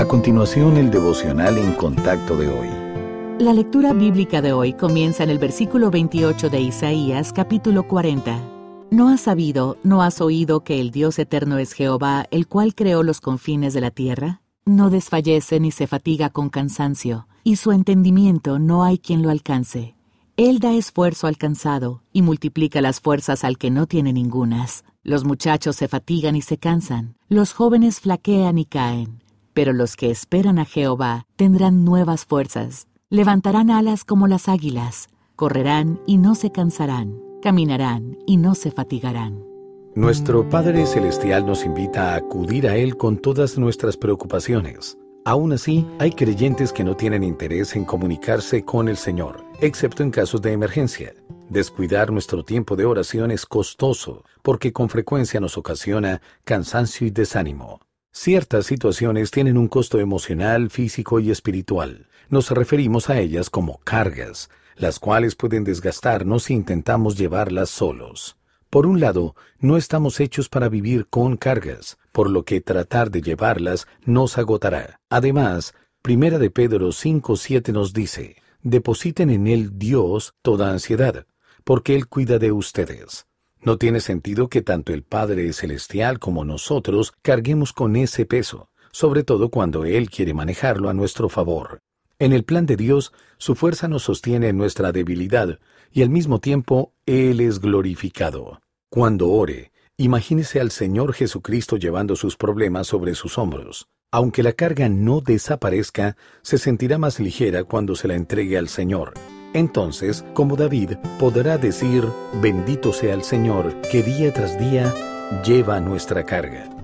A continuación, el devocional en contacto de hoy. La lectura bíblica de hoy comienza en el versículo 28 de Isaías capítulo 40. ¿No has sabido, no has oído que el Dios eterno es Jehová, el cual creó los confines de la tierra? No desfallece ni se fatiga con cansancio, y su entendimiento no hay quien lo alcance. Él da esfuerzo al cansado y multiplica las fuerzas al que no tiene ningunas. Los muchachos se fatigan y se cansan, los jóvenes flaquean y caen pero los que esperan a Jehová tendrán nuevas fuerzas, levantarán alas como las águilas, correrán y no se cansarán, caminarán y no se fatigarán. Nuestro Padre Celestial nos invita a acudir a Él con todas nuestras preocupaciones. Aún así, hay creyentes que no tienen interés en comunicarse con el Señor, excepto en casos de emergencia. Descuidar nuestro tiempo de oración es costoso, porque con frecuencia nos ocasiona cansancio y desánimo. Ciertas situaciones tienen un costo emocional, físico y espiritual. Nos referimos a ellas como cargas, las cuales pueden desgastarnos si intentamos llevarlas solos. Por un lado, no estamos hechos para vivir con cargas, por lo que tratar de llevarlas nos agotará. Además, Primera de Pedro 5.7 nos dice, depositen en él Dios toda ansiedad, porque él cuida de ustedes. No tiene sentido que tanto el Padre Celestial como nosotros carguemos con ese peso, sobre todo cuando Él quiere manejarlo a nuestro favor. En el plan de Dios, su fuerza nos sostiene en nuestra debilidad, y al mismo tiempo Él es glorificado. Cuando ore, imagínese al Señor Jesucristo llevando sus problemas sobre sus hombros. Aunque la carga no desaparezca, se sentirá más ligera cuando se la entregue al Señor. Entonces, como David, podrá decir, bendito sea el Señor, que día tras día lleva nuestra carga.